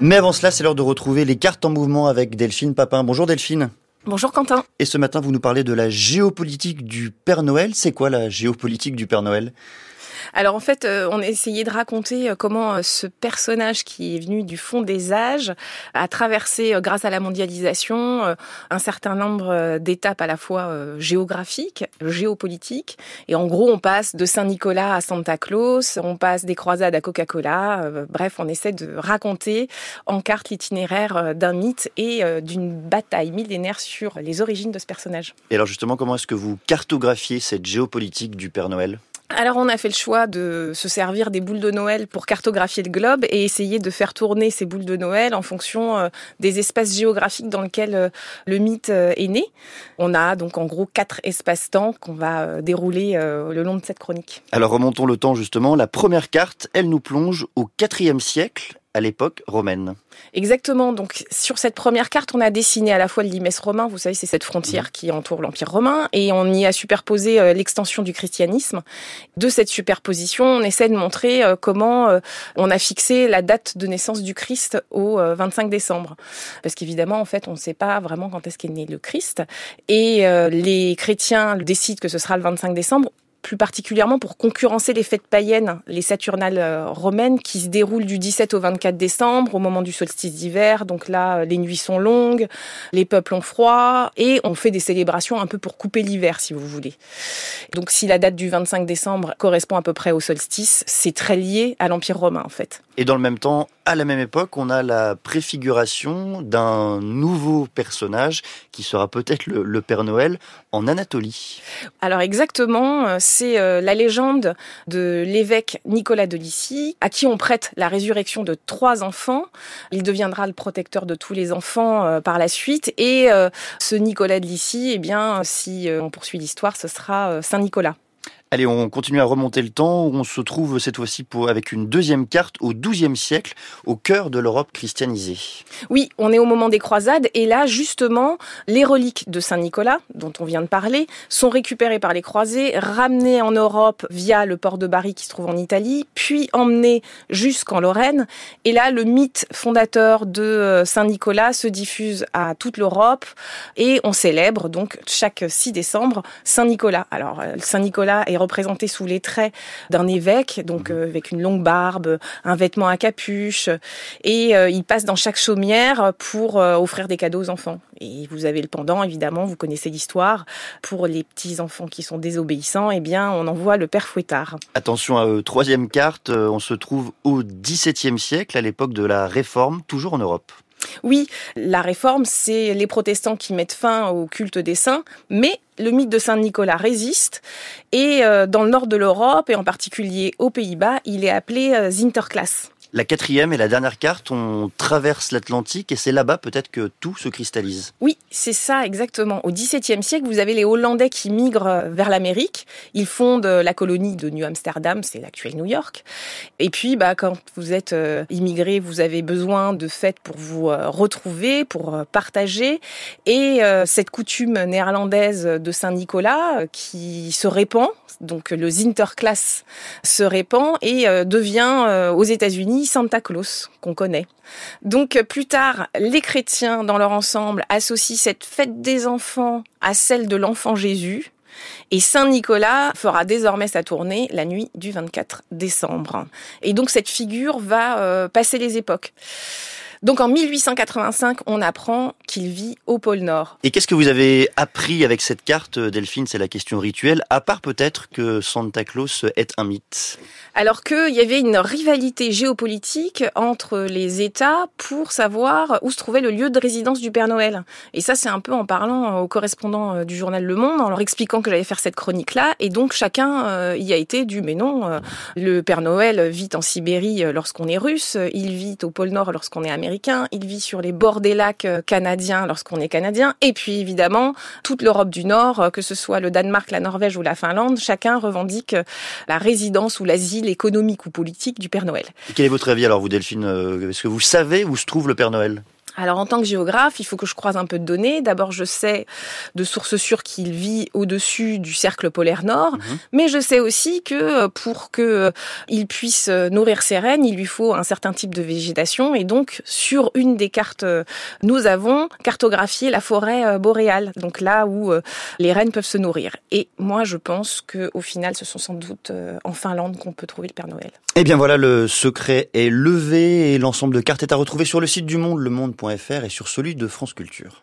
Mais avant cela, c'est l'heure de retrouver les cartes en mouvement avec Delphine Papin. Bonjour Delphine. Bonjour Quentin. Et ce matin, vous nous parlez de la géopolitique du Père Noël. C'est quoi la géopolitique du Père Noël? Alors en fait, euh, on a essayé de raconter euh, comment euh, ce personnage qui est venu du fond des âges a traversé, grâce à la mondialisation, un certain nombre d'étapes à la fois géographiques, géopolitiques. Et en gros, on passe de Saint-Nicolas à Santa Claus, on passe des croisades à Coca-Cola. Bref, on essaie de raconter en carte l'itinéraire d'un mythe et d'une bataille millénaire sur les origines de ce personnage. Et alors justement, comment est-ce que vous cartographiez cette géopolitique du Père Noël? Alors on a fait le choix de se servir des boules de Noël pour cartographier le globe et essayer de faire tourner ces boules de Noël en fonction euh, des espaces géographiques dans lesquels euh, le mythe euh, est né. On a donc en gros quatre espaces-temps qu'on va dérouler le long de cette chronique. Alors remontons le temps justement. La première carte, elle nous plonge au IVe siècle à l'époque romaine. Exactement. Donc sur cette première carte, on a dessiné à la fois le limès romain, vous savez, c'est cette frontière mmh. qui entoure l'Empire romain, et on y a superposé euh, l'extension du christianisme. De cette superposition, on essaie de montrer euh, comment euh, on a fixé la date de naissance du Christ au 25 décembre. Parce qu'évidemment, en fait, on ne sait pas vraiment quand est-ce qu'est né le Christ. Et les chrétiens décident que ce sera le 25 décembre plus particulièrement pour concurrencer les fêtes païennes, les saturnales euh, romaines qui se déroulent du 17 au 24 décembre au moment du solstice d'hiver. Donc là, les nuits sont longues, les peuples ont froid et on fait des célébrations un peu pour couper l'hiver, si vous voulez. Donc si la date du 25 décembre correspond à peu près au solstice, c'est très lié à l'Empire romain en fait. Et dans le même temps, à la même époque, on a la préfiguration d'un nouveau personnage qui sera peut-être le, Père Noël en Anatolie. Alors exactement, euh, c'est euh, la légende de l'évêque Nicolas de Lycie, à qui on prête la résurrection de trois enfants. Il deviendra le protecteur de tous les enfants euh, par la suite. Et ce Nicolas de Lycie, eh bien, si on poursuit l'histoire, ce sera Saint Nicolas. Allez, on continue à remonter le temps. On se trouve cette fois-ci avec une deuxième carte au XIIe siècle, au cœur de l'Europe christianisée. Oui, on est au moment des croisades et là, justement, les reliques de Saint Nicolas, dont on vient de parler, sont récupérées par les croisés, ramenées en Europe via le port de Bari qui se trouve en Italie, puis emmenées jusqu'en Lorraine. Et là, le mythe fondateur de euh, Saint Nicolas se diffuse à toute l'Europe et on célèbre donc chaque 6 décembre Saint Nicolas. Alors, euh, Saint Nicolas est représenté sous les traits d'un évêque, donc mhm. euh, avec une longue barbe, un vêtement à capuche, et euh, il passe dans chaque chaumière pour euh, offrir des cadeaux aux enfants. Et vous avez le pendant, évidemment, vous connaissez l'histoire. Pour les petits enfants qui sont désobéissants, eh bien, on envoie le père fouettard. Attention à troisième carte, on se trouve au XVIIe siècle, à l'époque de la Réforme, toujours en Europe. Oui, la réforme, c'est les protestants qui mettent fin au culte des saints, mais le mythe de Saint Nicolas résiste et euh, dans le nord de l'Europe et en particulier aux Pays-Bas, il est appelé euh, Sinterklaas. La quatrième et la dernière carte, on traverse l'Atlantique et c'est là-bas peut-être que tout se cristallise. Oui, c'est ça exactement. Au XVIIe siècle, vous avez les Hollandais qui migrent euh, vers l'Amérique. Ils fondent euh, la colonie de New Amsterdam, c'est l'actuel New York. Et puis, bah, quand vous êtes euh, immigré, vous avez besoin de fêtes pour vous retrouver, pour partager. Et cette coutume néerlandaise de Saint-Nicolas qui se répand, donc le Sinterklaas se répand et devient aux États-Unis Santa Claus qu'on connaît. Donc plus tard, les chrétiens dans leur ensemble associent cette fête des enfants à celle de l'enfant Jésus. Et Saint Nicolas fera désormais sa tournée la nuit du 24 décembre. Et donc cette figure va euh, passer les époques. Donc en 1885, on apprend qu'il vit au pôle Nord. Et qu'est-ce que vous avez appris avec cette carte, Delphine? C'est la question rituelle, à part peut-être que Santa Claus est un mythe. Alors qu'il y avait une rivalité géopolitique entre les États pour savoir où se trouvait le lieu de résidence du Père Noël. Et ça, c'est un peu en parlant aux correspondants euh, du journal Le Monde, en leur expliquant que j'allais faire cette chronique-là. Et donc chacun euh, y a été du mais non, euh, le Père Noël vit en Sibérie lorsqu'on est russe, il vit au pôle Nord lorsqu'on est américain il vit sur les bords des lacs euh, canadiens lorsqu'on est canadien, et puis évidemment toute l'Europe du Nord, euh, que ce soit le Danemark, la Norvège ou la Finlande, chacun revendique euh, la résidence ou l'asile économique ou politique du Père Noël. quel est votre avis alors vous Delphine Est-ce que vous savez où se trouve le Père Noël? Alors en tant que géographe, il faut que je croise un peu de données. D'abord, je sais de sources sûres qu'il vit au-dessus du cercle polaire nord, mhm. mais je sais aussi que euh, pour que euh, il puisse euh, nourrir ses rennes, il lui faut un certain type de végétation. Et donc, sur une des cartes, nous avons cartographié la forêt boréale, donc là où les rennes peuvent se nourrir. Et moi, je pense que au final, ce sont sans doute en Finlande qu'on peut trouver le Père Noël. Eh bien voilà, le secret est levé et l'ensemble de cartes est à retrouver sur le site du Monde, le monde et sur celui de France Culture.